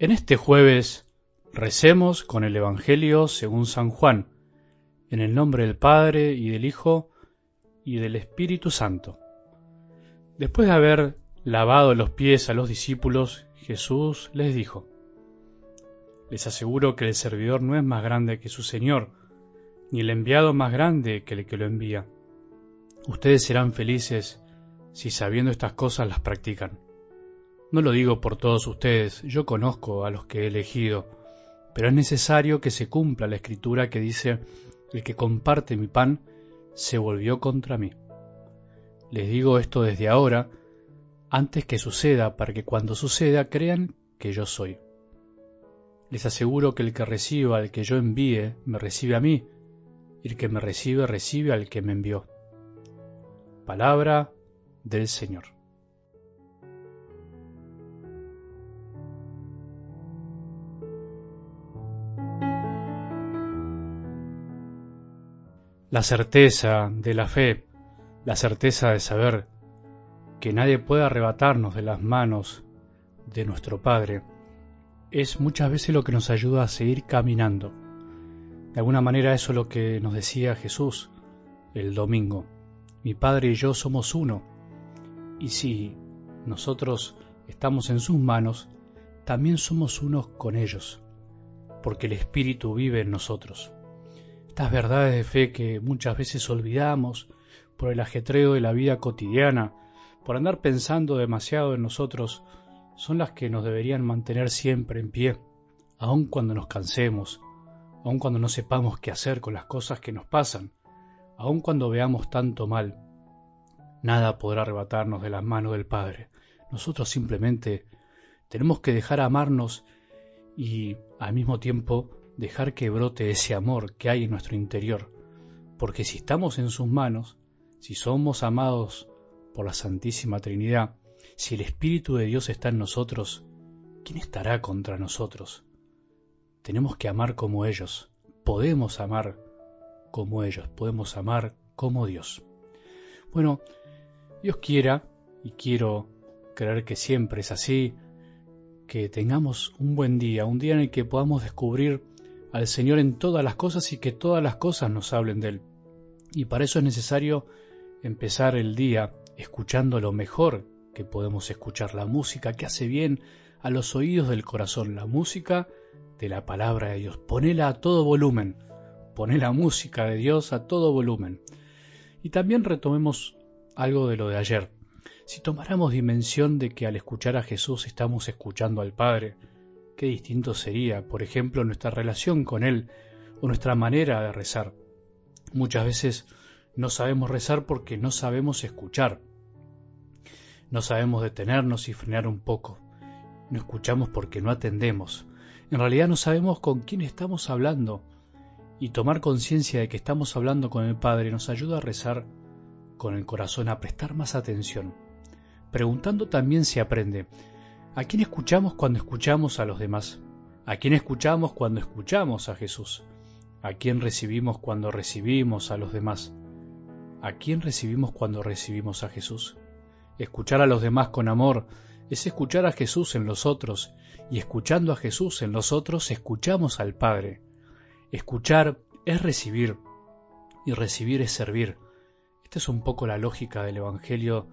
En este jueves recemos con el Evangelio según San Juan, en el nombre del Padre y del Hijo y del Espíritu Santo. Después de haber lavado los pies a los discípulos, Jesús les dijo, Les aseguro que el servidor no es más grande que su Señor, ni el enviado más grande que el que lo envía. Ustedes serán felices si sabiendo estas cosas las practican. No lo digo por todos ustedes, yo conozco a los que he elegido, pero es necesario que se cumpla la escritura que dice, el que comparte mi pan se volvió contra mí. Les digo esto desde ahora, antes que suceda, para que cuando suceda crean que yo soy. Les aseguro que el que reciba al que yo envíe, me recibe a mí, y el que me recibe, recibe al que me envió. Palabra del Señor. La certeza de la fe, la certeza de saber que nadie puede arrebatarnos de las manos de nuestro Padre, es muchas veces lo que nos ayuda a seguir caminando. De alguna manera eso es lo que nos decía Jesús el domingo. Mi Padre y yo somos uno. Y si nosotros estamos en sus manos, también somos unos con ellos, porque el Espíritu vive en nosotros. Estas verdades de fe que muchas veces olvidamos por el ajetreo de la vida cotidiana, por andar pensando demasiado en nosotros, son las que nos deberían mantener siempre en pie, aun cuando nos cansemos, aun cuando no sepamos qué hacer con las cosas que nos pasan, aun cuando veamos tanto mal. Nada podrá arrebatarnos de las manos del Padre. Nosotros simplemente tenemos que dejar amarnos y al mismo tiempo dejar que brote ese amor que hay en nuestro interior, porque si estamos en sus manos, si somos amados por la Santísima Trinidad, si el Espíritu de Dios está en nosotros, ¿quién estará contra nosotros? Tenemos que amar como ellos, podemos amar como ellos, podemos amar como Dios. Bueno, Dios quiera, y quiero creer que siempre es así, que tengamos un buen día, un día en el que podamos descubrir al Señor en todas las cosas y que todas las cosas nos hablen de Él. Y para eso es necesario empezar el día escuchando lo mejor que podemos escuchar, la música que hace bien a los oídos del corazón, la música de la palabra de Dios. Ponela a todo volumen, poné la música de Dios a todo volumen. Y también retomemos algo de lo de ayer. Si tomáramos dimensión de que al escuchar a Jesús estamos escuchando al Padre, qué distinto sería, por ejemplo, nuestra relación con Él o nuestra manera de rezar. Muchas veces no sabemos rezar porque no sabemos escuchar. No sabemos detenernos y frenar un poco. No escuchamos porque no atendemos. En realidad no sabemos con quién estamos hablando. Y tomar conciencia de que estamos hablando con el Padre nos ayuda a rezar con el corazón, a prestar más atención. Preguntando también se aprende. ¿A quién escuchamos cuando escuchamos a los demás? ¿A quién escuchamos cuando escuchamos a Jesús? ¿A quién recibimos cuando recibimos a los demás? ¿A quién recibimos cuando recibimos a Jesús? Escuchar a los demás con amor es escuchar a Jesús en los otros, y escuchando a Jesús en los otros escuchamos al Padre. Escuchar es recibir, y recibir es servir. Esta es un poco la lógica del Evangelio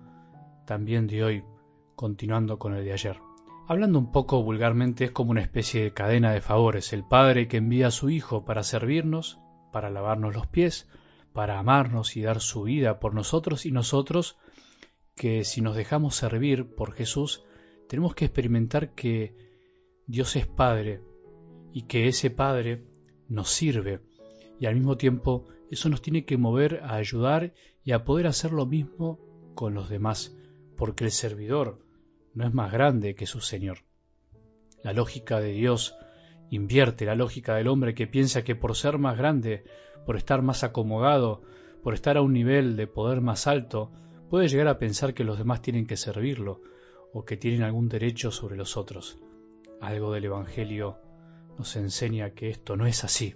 también de hoy, continuando con el de ayer. Hablando un poco vulgarmente, es como una especie de cadena de favores. El Padre que envía a su Hijo para servirnos, para lavarnos los pies, para amarnos y dar su vida por nosotros y nosotros, que si nos dejamos servir por Jesús, tenemos que experimentar que Dios es Padre y que ese Padre nos sirve y al mismo tiempo eso nos tiene que mover a ayudar y a poder hacer lo mismo con los demás, porque el servidor, no es más grande que su Señor. La lógica de Dios invierte la lógica del hombre que piensa que por ser más grande, por estar más acomodado, por estar a un nivel de poder más alto, puede llegar a pensar que los demás tienen que servirlo o que tienen algún derecho sobre los otros. Algo del Evangelio nos enseña que esto no es así.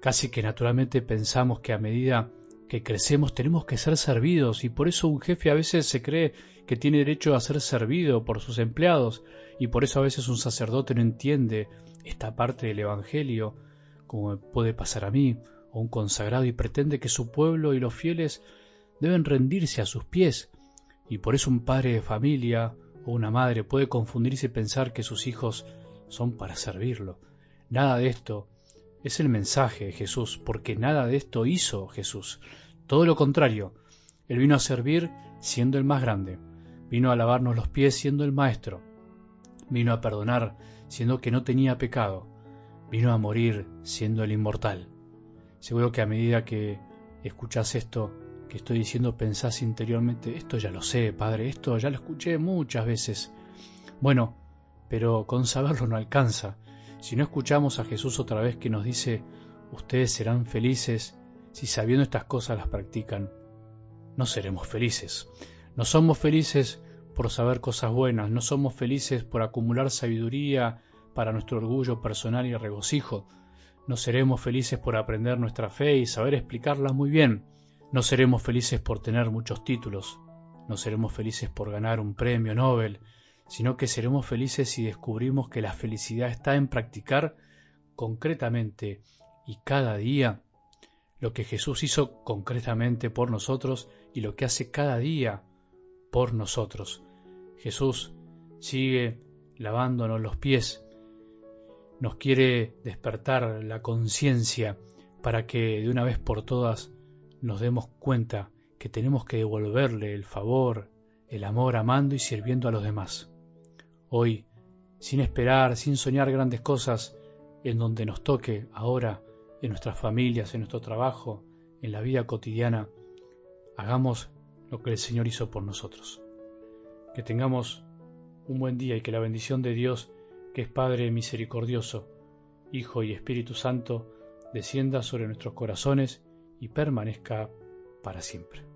Casi que naturalmente pensamos que a medida que crecemos tenemos que ser servidos. Y por eso un jefe a veces se cree que tiene derecho a ser servido por sus empleados. Y por eso a veces un sacerdote no entiende esta parte del Evangelio como puede pasar a mí o un consagrado y pretende que su pueblo y los fieles deben rendirse a sus pies. Y por eso un padre de familia o una madre puede confundirse y pensar que sus hijos son para servirlo. Nada de esto es el mensaje de Jesús, porque nada de esto hizo Jesús. Todo lo contrario, Él vino a servir siendo el más grande, vino a lavarnos los pies siendo el Maestro, vino a perdonar siendo que no tenía pecado, vino a morir siendo el inmortal. Seguro que a medida que escuchas esto que estoy diciendo pensás interiormente, esto ya lo sé, Padre, esto ya lo escuché muchas veces. Bueno, pero con saberlo no alcanza. Si no escuchamos a Jesús otra vez que nos dice, ustedes serán felices si sabiendo estas cosas las practican, no seremos felices. No somos felices por saber cosas buenas, no somos felices por acumular sabiduría para nuestro orgullo personal y regocijo. No seremos felices por aprender nuestra fe y saber explicarla muy bien. No seremos felices por tener muchos títulos. No seremos felices por ganar un premio Nobel sino que seremos felices si descubrimos que la felicidad está en practicar concretamente y cada día lo que Jesús hizo concretamente por nosotros y lo que hace cada día por nosotros. Jesús sigue lavándonos los pies, nos quiere despertar la conciencia para que de una vez por todas nos demos cuenta que tenemos que devolverle el favor, el amor amando y sirviendo a los demás hoy, sin esperar, sin soñar grandes cosas, en donde nos toque ahora, en nuestras familias, en nuestro trabajo, en la vida cotidiana, hagamos lo que el Señor hizo por nosotros. Que tengamos un buen día y que la bendición de Dios, que es Padre misericordioso, Hijo y Espíritu Santo, descienda sobre nuestros corazones y permanezca para siempre.